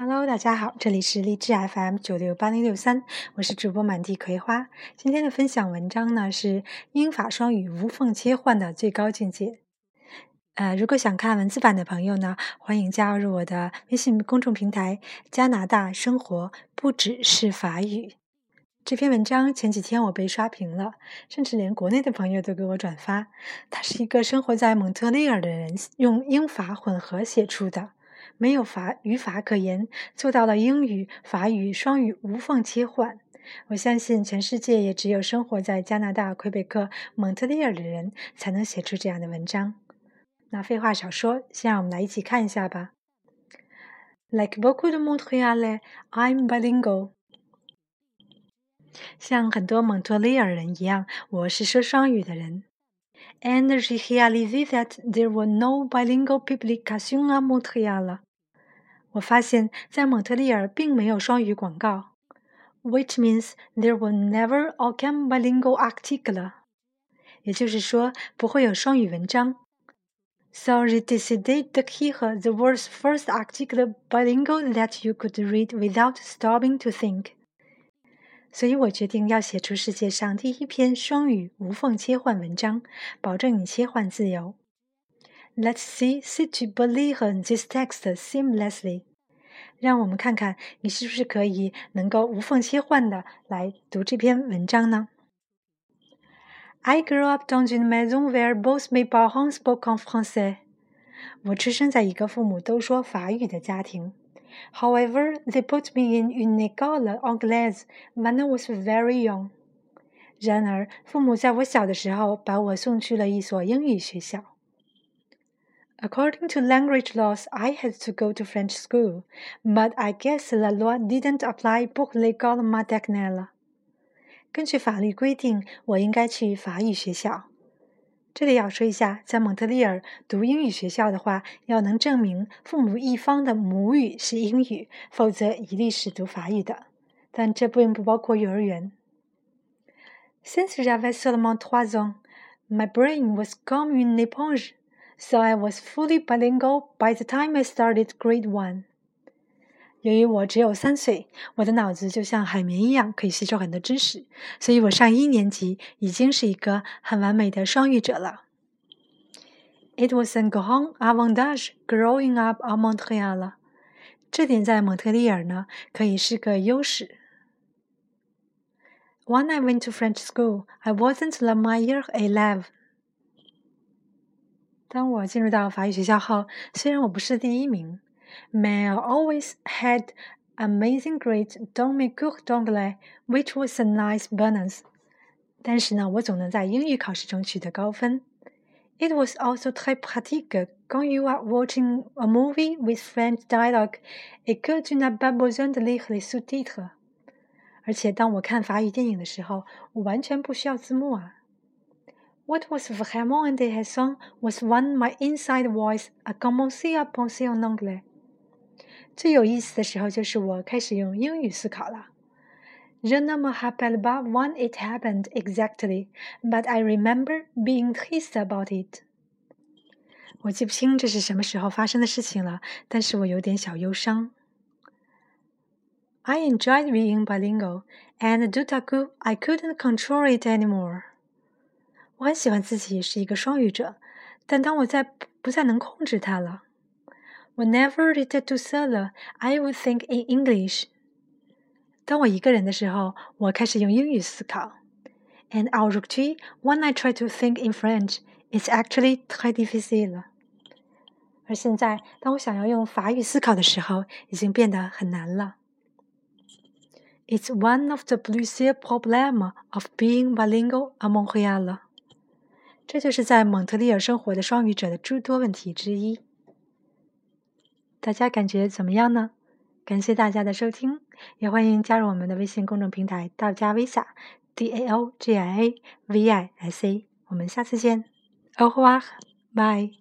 Hello，大家好，这里是荔枝 FM 九六八零六三，我是主播满地葵花。今天的分享文章呢是英法双语无缝切换的最高境界。呃，如果想看文字版的朋友呢，欢迎加入我的微信公众平台“加拿大生活不只是法语”。这篇文章前几天我被刷屏了，甚至连国内的朋友都给我转发。他是一个生活在蒙特利尔的人用英法混合写出的。没有法语法可言，做到了英语、法语双语无缝切换。我相信全世界也只有生活在加拿大魁北克蒙特利尔的人才能写出这样的文章。那废话少说，先让我们来一起看一下吧。Like beaucoup de Montréalais, I'm bilingual。像很多蒙特利尔人一样，我是说双语的人。And j'ai réalisé that there were no bilingual publications à Montréal。我发现，在蒙特利尔并没有双语广告，which means there were never aucun bilingual article，也就是说不会有双语文章。So j'ai décidé d'écrire the world's first article bilingual that you could read without stopping to think。所以我决定要写出世界上第一篇双语无缝切换文章，保证你切换自由。 Let's see si tu peux lire this text seamlessly。让我们看看你是不是可以能够无缝切换的来读这篇文章呢？I grew up dans une maison where both mes parents spoke en français。我出生在一个父母都说法语的家庭。However, they put me in une école anglaise when I was very young。然而，父母在我小的时候把我送去了一所英语学校。 According to language laws, I had to go to French school, but I guess la loi didn't apply pour l'école maternelle. 根据法律规定，我应该去法语学校。这里要说一下，在蒙特利尔读英语学校的话，要能证明父母一方的母语是英语，否则一律是读法语的。但这并不包括幼儿园。Since j'avais seulement trois ans, my brain was comme une éponge so I was fully bilingual by the time I started grade one. 由于我只有三岁，我的脑子就像海绵一样，可以吸收很多知识，所以我上一年级已经是一个很完美的双语者了。It was un grand avantage growing up à Montréal. 这点在蒙特利尔呢，可以是个优势。When I went to French school, I wasn't the meilleur élève. 当我进入到法语学校后，虽然我不是第一名，mais always had amazing grades dans mes cours d'anglais，which was a nice bonus。但是呢，我总能在英语考试中取得高分。It was also très pratique quand you are watching a movie with French dialogue et que tu n'as pas besoin de lire les sous-titres。而且当我看法语电影的时候，我完全不需要字幕啊。What was vraiment intéressant was when my inside voice a commencé à penser en anglais。最有意思的时候就是我开始用英语思考了。Je ne me rappelle pas when it happened exactly, but I remember being triste about it. 我记不清这是什么时候发生的事情了，但是我有点小忧伤。I enjoyed being bilingual, and tout à coup I couldn't control it anymore. 我很喜欢自己是一个双语者，但当我在不再能控制它了。Whenever it to solo, I would think in English。当我一个人的时候，我开始用英语思考。And aujourd'hui, when I try to think in French, it's actually très difficile。而现在，当我想要用法语思考的时候，已经变得很难了。It's one of the blue sea problems of being bilingual à Montréal。这就是在蒙特利尔生活的双语者的诸多问题之一。大家感觉怎么样呢？感谢大家的收听，也欢迎加入我们的微信公众平台“道家 visa”，d A O G I A V I S A）。我们下次见，au revoir，bye。